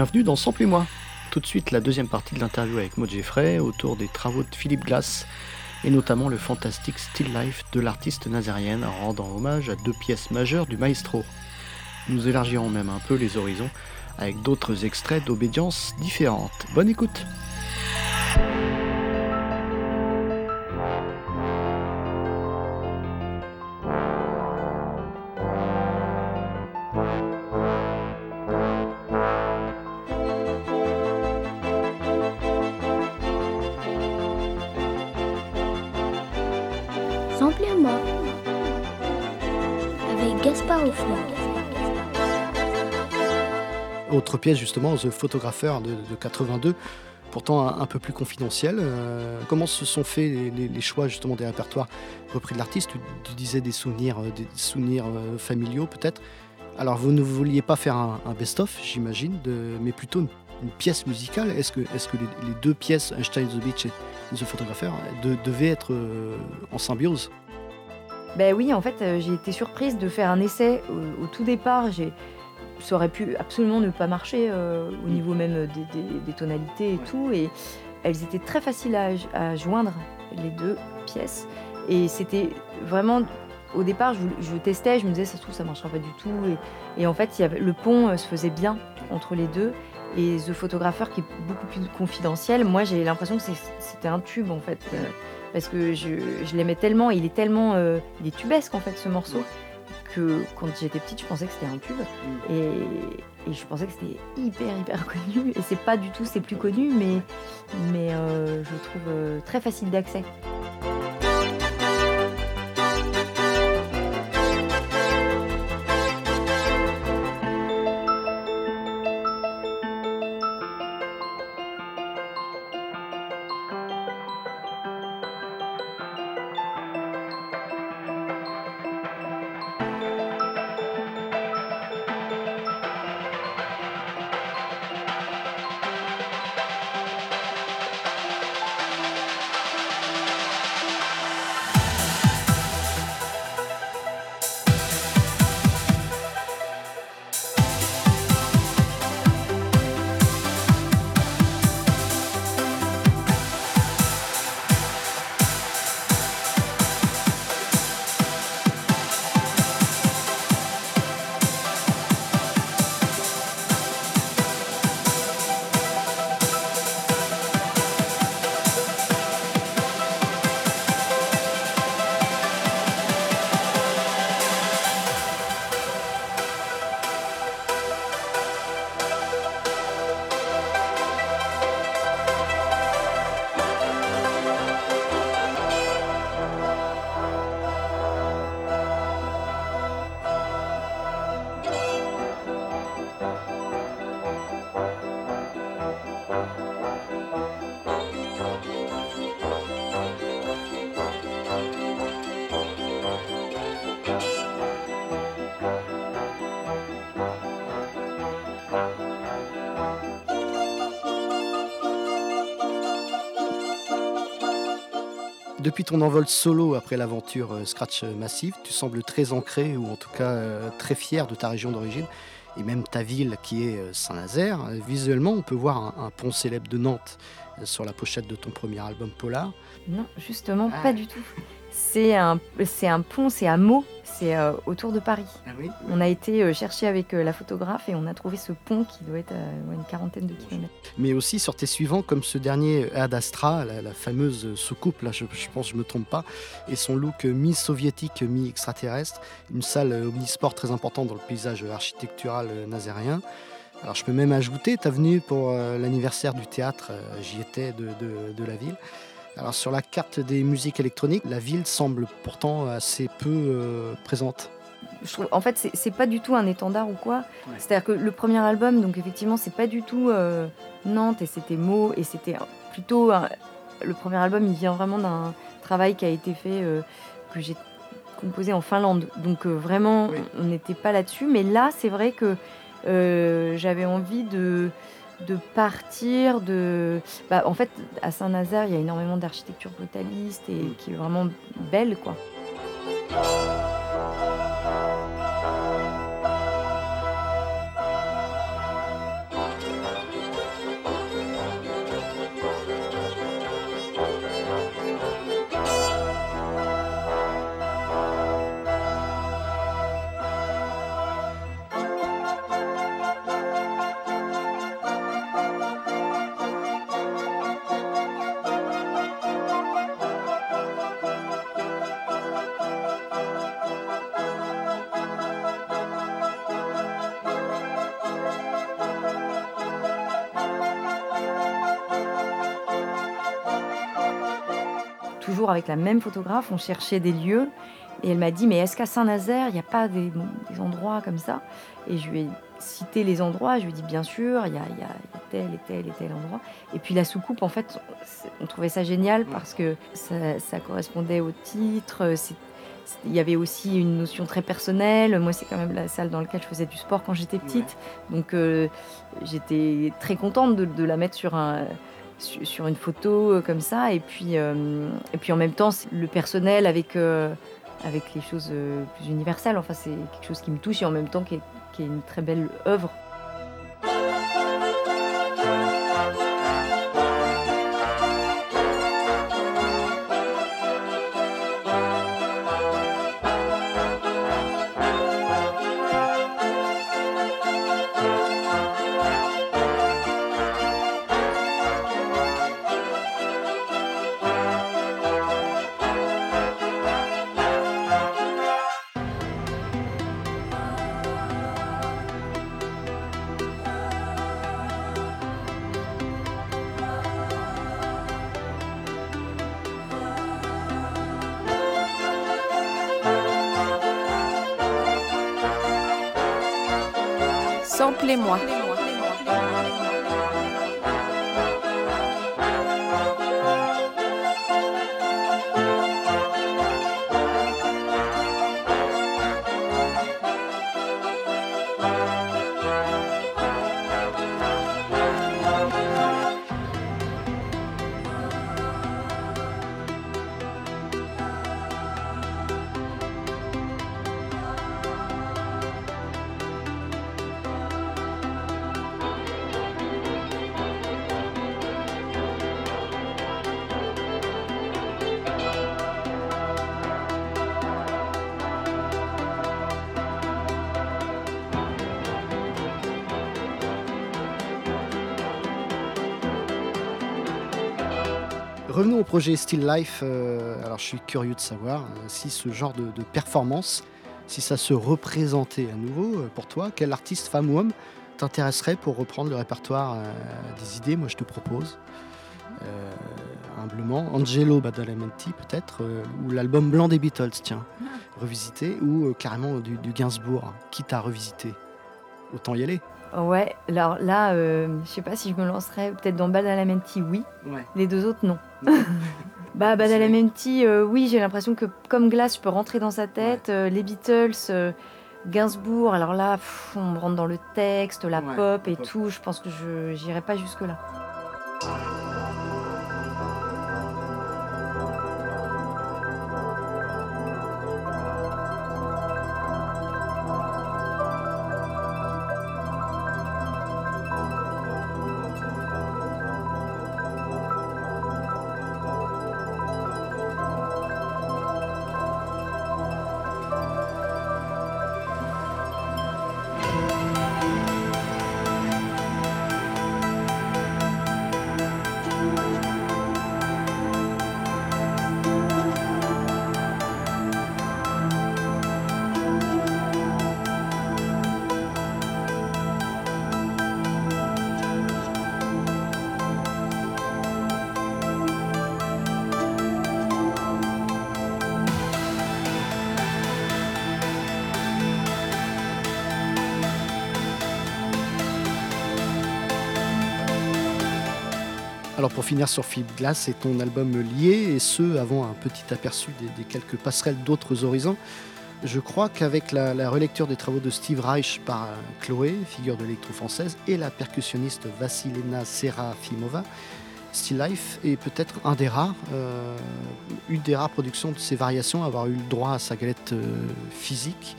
Bienvenue dans Sample et moi. Tout de suite la deuxième partie de l'interview avec Maud Jeffrey autour des travaux de Philippe Glass et notamment le fantastique Still Life de l'artiste nazérienne rendant hommage à deux pièces majeures du maestro. Nous élargirons même un peu les horizons avec d'autres extraits d'obédience différentes. Bonne écoute pièce justement, The Photographer de, de 82, pourtant un, peu plus confidentiel. Euh, comment se sont faits les, choix justement des répertoires repris de l'artiste? Tu, disais des souvenirs, euh, des souvenirs euh, familiaux peut-être. Alors vous ne vouliez pas faire un, best-of, j'imagine, mais plutôt une, pièce musicale. Est-ce que, est-ce que les, deux pièces, Einstein the Beach et The Photographer, de- devaient être en symbiose? Ben oui, en fait, j'ai été surprise de faire un essai au, au tout départ. J'ai, ça aurait pu absolument ne pas marcher euh, au niveau même des, des- des tonalités et tout. Et elles étaient très faciles à, à joindre, les deux pièces. Et c'était vraiment. Au départ, je, je testais, je me disais, ça se trouve, ça marchera pas du tout. Et, et en fait, il y avait, le pont euh, se faisait bien entre les deux. Et The Photographer, qui est beaucoup plus confidentiel, moi, j'ai l'impression que c'était un tube, en fait. euh, parce que je, je l'aimais tellement, il est tellement, euh, il est tubesque en fait ce morceau, que quand j'étais petite, je pensais que c'était un tube, et, et je pensais que c'était hyper hyper connu, et c'est pas du tout, c'est plus connu, mais, mais euh, je le trouve euh, très facile d'accès. Depuis ton envol solo après l'aventure euh, Scratch Massive, tu sembles très ancré ou en tout cas euh, très fier de ta région d'origine et même ta ville qui est euh, Saint-Nazaire. Visuellement, on peut voir un, un pont célèbre de Nantes sur la pochette de ton premier album Polar. Non, justement, Ah. pas du tout. C'est un, c'est un pont, c'est à Meaux, c'est euh, autour de Paris. oui? On a été euh, chercher avec euh, la photographe et on a trouvé ce pont qui doit être à une quarantaine de kilomètres. Mais aussi sur tes suivants, comme ce dernier Ad Astra, la, la fameuse soucoupe, là je, je pense que je me trompe pas, et son look mi-soviétique, mi-extraterrestre, une salle omnisport très importante dans le paysage architectural nazérien. Alors je peux même ajouter ta venue pour euh, l'anniversaire du théâtre, j'y étais, de, de- de la ville. Alors sur la carte des musiques électroniques, la ville semble pourtant assez peu euh, présente. Je trouve, en fait, c'est- pas du tout un étendard ou quoi. C'est-à-dire que le premier album, donc effectivement, c'est pas du tout euh, Nantes et c'était Meaux et c'était plutôt un- le premier album. Il vient vraiment d'un travail qui a été fait euh, que j'ai composé en Finlande. Donc vraiment, Oui. on n'était pas là-dessus. Mais là, c'est vrai que j'avais envie de, de partir de... bah, en fait, à Saint-Nazaire, il y a énormément d'architecture brutaliste et Mm. qui est vraiment belle, quoi. Toujours avec la même photographe, on cherchait des lieux. Et elle m'a dit, mais est-ce qu'à Saint-Nazaire, il n'y a pas des, des endroits comme ça? Et je lui ai cité les endroits. Je lui ai dit, bien sûr, il y a, y y tel et tel et tel endroit. Et puis la soucoupe, en fait, on trouvait ça génial parce que ça, ça correspondait au titre. Il y avait aussi une notion très personnelle. Moi, c'est quand même la salle dans laquelle je faisais du sport quand j'étais petite. Donc, euh, j'étais très contente de, de la mettre sur un sur une photo euh, comme ça. Et puis euh, et puis en même temps le personnel avec euh, avec les choses plus universelles. Enfin c'est quelque chose qui me touche et en même temps qui qui est une très belle œuvre Samplez-moi. Revenons au projet Still Life. euh, alors, je suis curieux de savoir euh, si ce genre de, de performance, si ça se représentait à nouveau euh, pour toi, quel artiste, femme ou homme, t'intéresserait pour reprendre le répertoire des idées? Moi, je te propose, humblement, Angelo Badalamenti, peut-être, ou l'album blanc des Beatles, tiens, revisité, ou carrément du, du Gainsbourg, quitte à revisiter. Autant y aller. Ouais alors là euh, je sais pas si je me lancerais peut-être dans Badalamenti oui. Ouais. les deux autres non. Bah Badalamenti euh, oui j'ai l'impression que comme glace je peux rentrer dans sa tête. Euh, les Beatles Gainsbourg alors là pff, on rentre dans le texte la Ouais, pop et pop. tout je pense que je j'irai pas jusque Alors pour finir sur Philippe Glass, c'est ton album lié, et ce, avant un petit aperçu des, quelques passerelles d'autres horizons. Je crois qu'avec la, relecture des travaux de Steve Reich par euh, Chloé, figure de l'électro-française, et la percussionniste Vassilena Serafimova, Still Life est peut-être un des rares, euh, une des rares productions de ces variations à avoir eu le droit à sa galette euh, physique.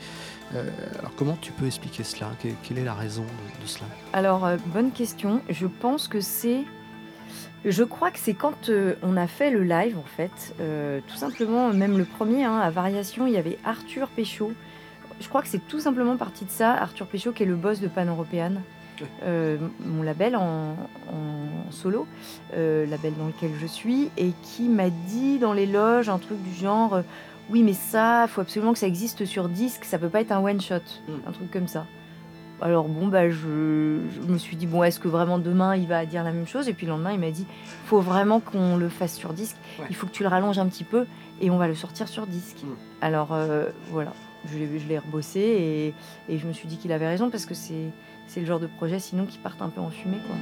Alors comment tu peux expliquer cela? Que- Quelle est la raison de, cela? Alors, bonne question. Je pense que c'est. Je crois que c'est quand euh, on a fait le live, en fait. euh, tout simplement, même le premier, hein, à Variation, il y avait Arthur Péchaud. Je crois que c'est tout simplement parti de ça. Arthur Péchaud, qui est le boss de Pan Européenne, euh, mon label en, en solo, label dans lequel je suis, et qui m'a dit dans les loges un truc du genre Oui, mais ça, faut absolument que ça existe sur disque, ça peut pas être un one-shot, Mm. un truc comme ça. Alors bon, bah, je, je me suis dit, bon, est-ce que vraiment demain il va dire la même chose? Et puis le lendemain, il m'a dit, faut vraiment qu'on le fasse sur disque, Ouais. il faut que tu le rallonges un petit peu et on va le sortir sur disque. Mm. Alors euh, voilà, je l'ai je l'ai rebossé et, et je me suis dit qu'il avait raison parce que c'est c'est le genre de projet sinon qui partent un peu en fumée. Quoi.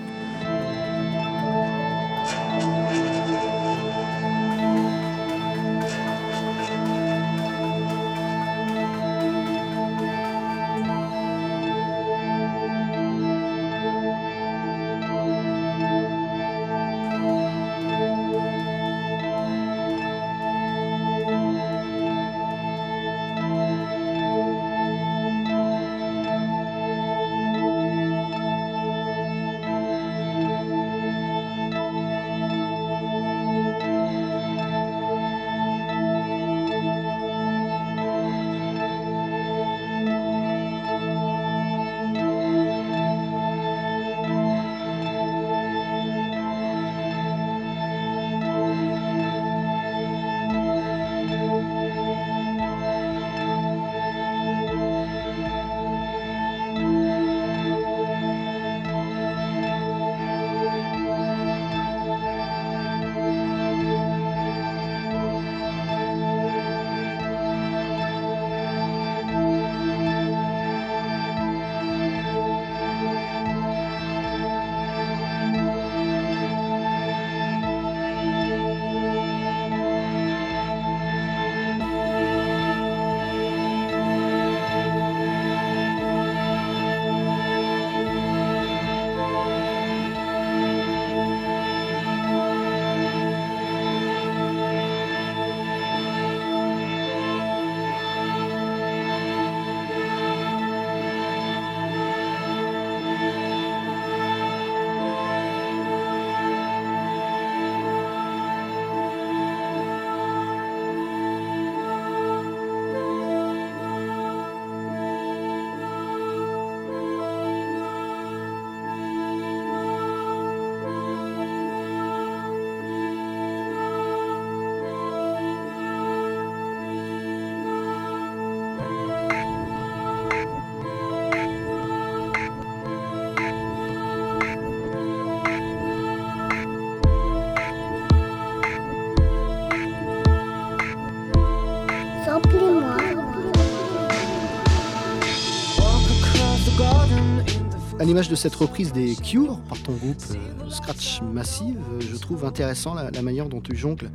De cette reprise des Cure par ton groupe euh, Scratch Massive, euh, je trouve intéressant la, manière dont tu jongles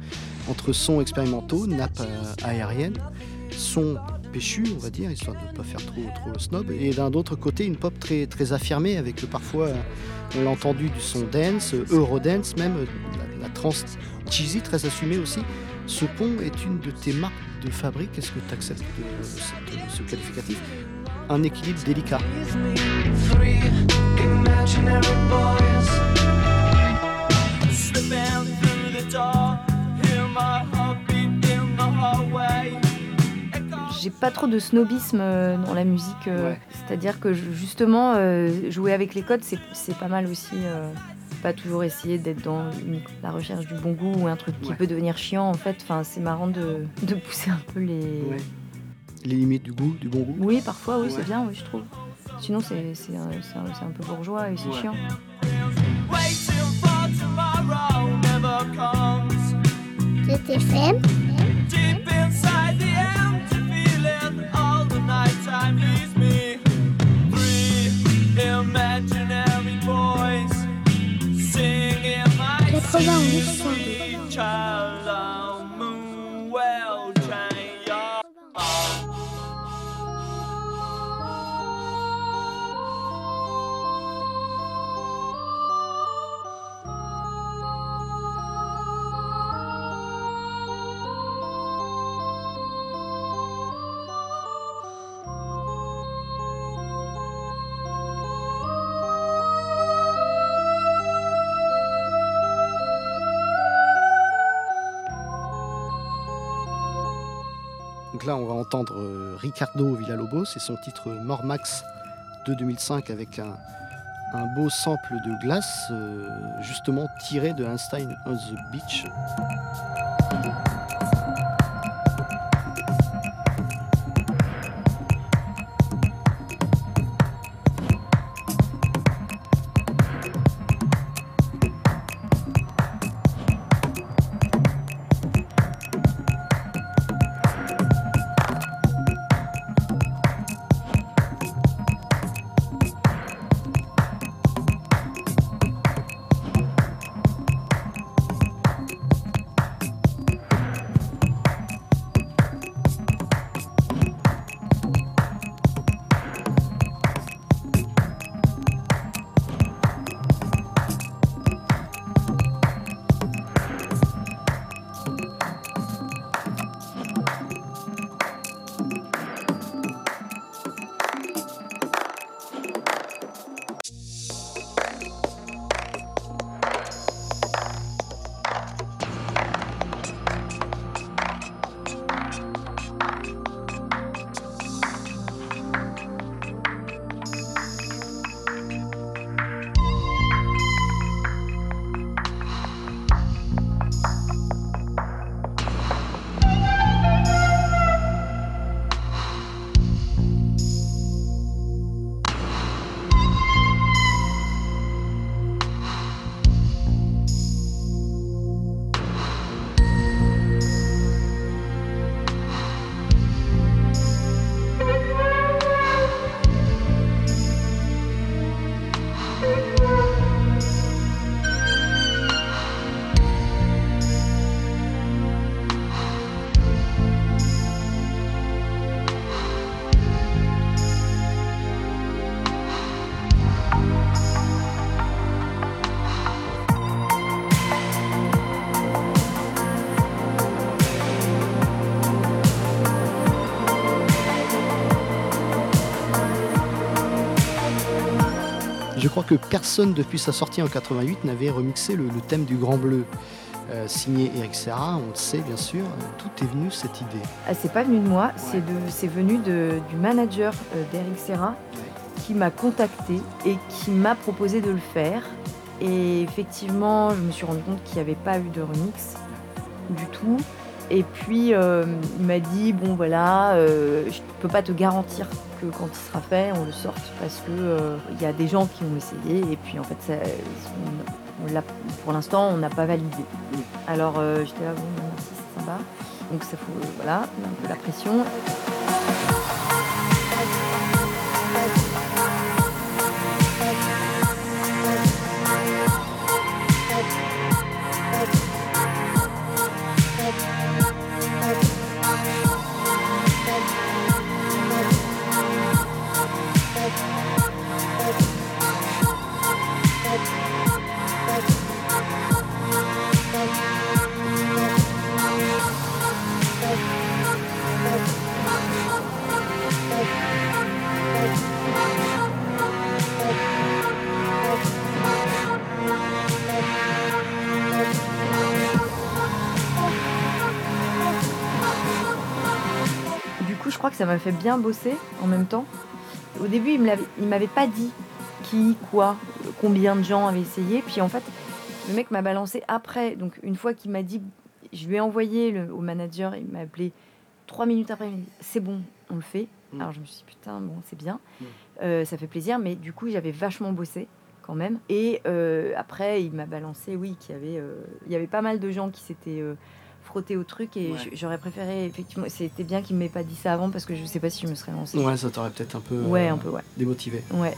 entre sons expérimentaux, nappes euh, aériennes, sons péchus, on va dire, histoire de ne pas faire trop, trop snob, et d'un autre côté, une pop très, très affirmée avec parfois, on l'a entendu, du son dance, eurodance même, la, la trance cheesy très assumée aussi. Ce pont est une de tes marques de fabrique. Est-ce que tu acceptes ce qualificatif? Un équilibre délicat. Three imaginary boys slipping through the door. Hear my heartbeat in the hallway. J'ai pas trop de snobisme euh, dans la musique, euh, Ouais. c'est-à-dire que justement, euh, jouer avec les codes, c'est pas mal aussi. pas toujours essayer d'être dans une- la recherche du bon goût ou un truc qui Ouais. peut devenir chiant en fait. Enfin, c'est marrant de, de pousser un peu les. Les limites du goût, du bon goût. Oui, parfois, oui, Ouais. c'est bien, oui, je trouve. Sinon, c'est c'est un, peu bourgeois et c'est Ouais. chiant. Waiting for tomorrow never comes. C'était là, on va entendre euh, Ricardo Villalobos et son titre Mormax de 2005 avec un, beau sample de glace, euh, justement tiré de Einstein on the Beach. Que personne depuis sa sortie en 88 n'avait remixé le, le thème du Grand Bleu. Euh, signé Eric Serra, on le sait bien sûr, tout est venu cette idée? Ah, c'est pas venu de moi, c'est venu de- du manager euh, d'Eric Serra qui m'a contacté et qui m'a proposé de le faire. Et effectivement, je me suis rendu compte qu'il n'y avait pas eu de remix du tout. Et puis, euh, il m'a dit bon voilà, euh, je ne peux pas te garantir que quand il sera fait, on le sorte parce que euh, y a des gens qui ont essayé et puis en fait, pour l'instant, on n'a pas validé. Alors j'étais là bon merci, c'est sympa. Donc ça faut voilà un peu la pression. Que ça m'a fait bien bosser en même temps. Au début, il m'avait pas dit qui, quoi, combien de gens avaient essayé. Puis en fait, le mec m'a balancé après. Donc une fois qu'il m'a dit, je lui ai envoyé le- au manager, il m'a appelé trois minutes après, il m'a dit c'est bon, on le fait. Mm. Alors je me suis dit putain, bon, c'est bien, Mm. Euh, ça fait plaisir. Mais du coup, j'avais vachement bossé quand même. Et euh, après, il m'a balancé, oui, qu'il y avait, euh, il y avait pas mal de gens qui s'étaient frottés au truc et Ouais. j'aurais préféré effectivement. C'était bien qu'il m'ait pas dit ça avant parce que je sais pas si je me serais lancée. Ouais, ça t'aurait peut-être un peu Ouais, euh, un peu, ouais. démotivé. Ouais.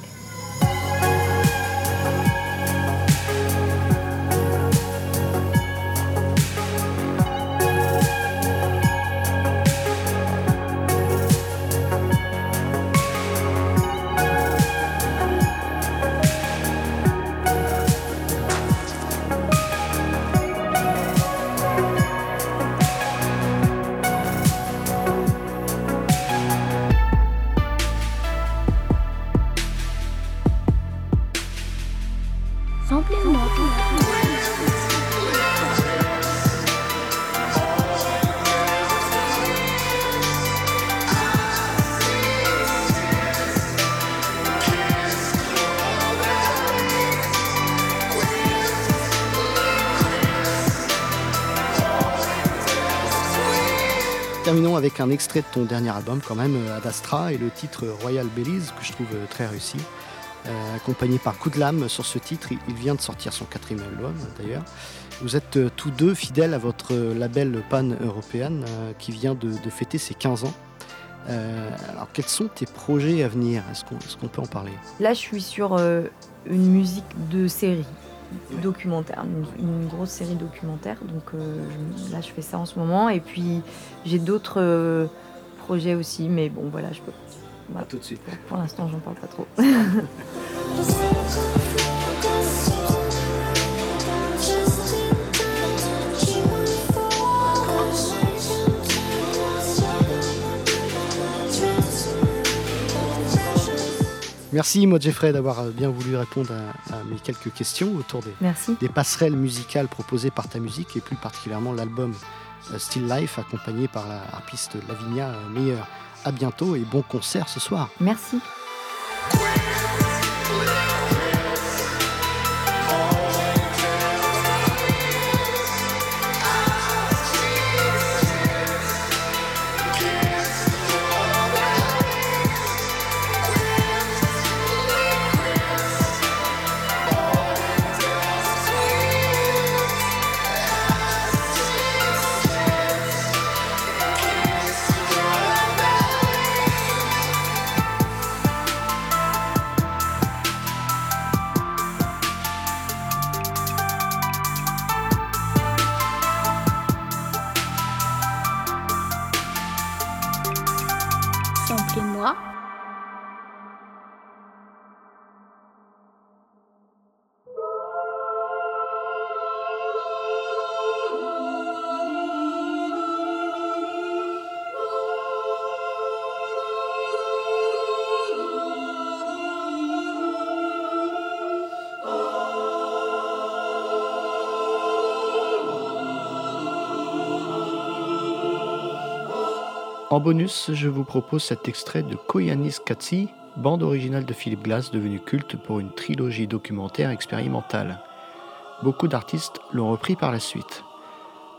Terminons avec un extrait de ton dernier album quand même, euh, Ad Astra, et le titre Royal Belize, que je trouve euh, très réussi. Euh, accompagné par Coup de Lame sur ce titre, il- vient de sortir son quatrième album d'ailleurs. Vous êtes tous deux fidèles à votre label pan-européen euh, qui vient de, fêter ses 15 ans. Alors quels sont tes projets à venir? Est-ce qu'on peut en parler? Là, je suis sur une musique de série documentaire, une, une grosse série documentaire. Donc euh, je- là, je fais ça en ce moment. Et puis, j'ai d'autres euh, projets aussi. Mais bon, voilà, je peux. voilà. tout de suite. Pour l'instant, j'en parle pas trop. Merci Maud Jeffrey d'avoir euh, bien voulu répondre à, à mes quelques questions autour des, Merci. des passerelles musicales proposées par ta musique et plus particulièrement l'album euh, Still Life accompagné par la harpiste Lavinia euh, Meyer. À bientôt et bon concert ce soir. Merci. En bonus, je vous propose cet extrait de Koyanis Katsi, bande originale de Philippe Glass devenue culte pour une trilogie documentaire expérimentale. Beaucoup d'artistes l'ont repris par la suite.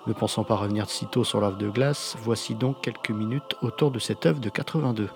Ne pensant pas revenir sitôt sur l'œuvre de Glass, voici donc quelques minutes autour de cette œuvre de 82.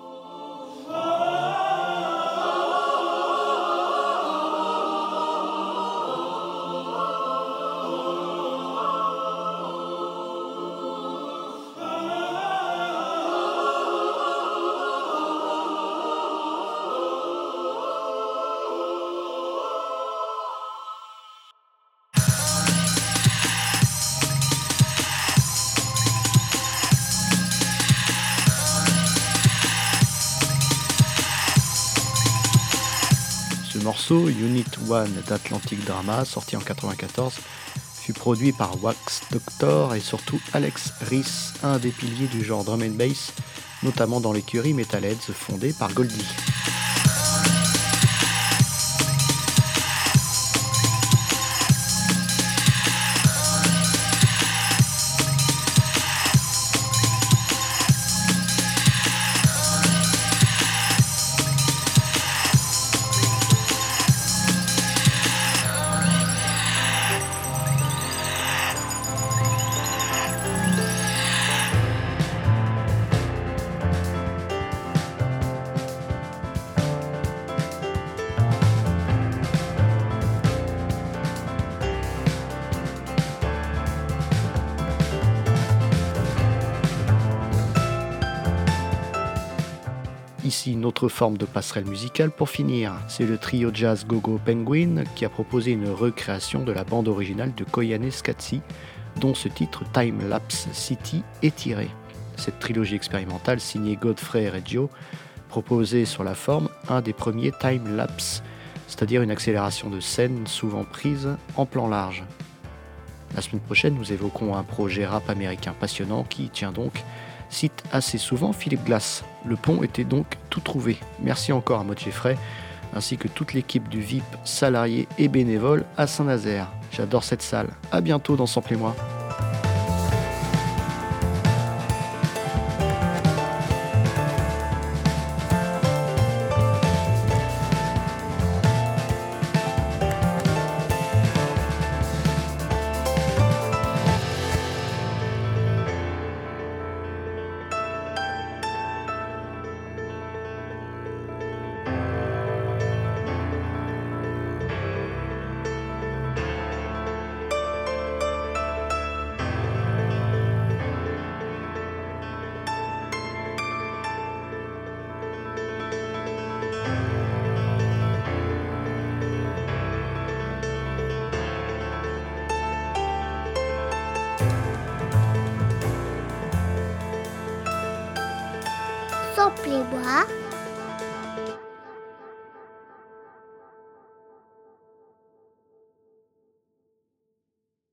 1 d'Atlantic Drama, sorti en 94, fut produit par Wax Doctor et surtout Alex Reese, un des piliers du genre drum and bass, notamment dans l'écurie Metalheads fondée par Goldie. Ici une autre forme de passerelle musicale pour finir. C'est le trio jazz Gogo Penguin qui a proposé une recréation de la bande originale de Koyane Skatsi, dont ce titre Time Lapse City est tiré. Cette trilogie expérimentale signée Godfrey Reggio proposait sur la forme un des premiers time lapse, c'est-à-dire une accélération de scène souvent prise en plan large. La semaine prochaine, nous évoquons un projet rap américain passionnant qui, tient donc, cite assez souvent Philippe Glass. Le pont était donc tout trouvé. Merci encore à Maud Geffray ainsi que toute l'équipe du VIP, salariés et bénévoles à Saint-Nazaire. J'adore cette salle. À bientôt dans Sample et moi. Sample et moi.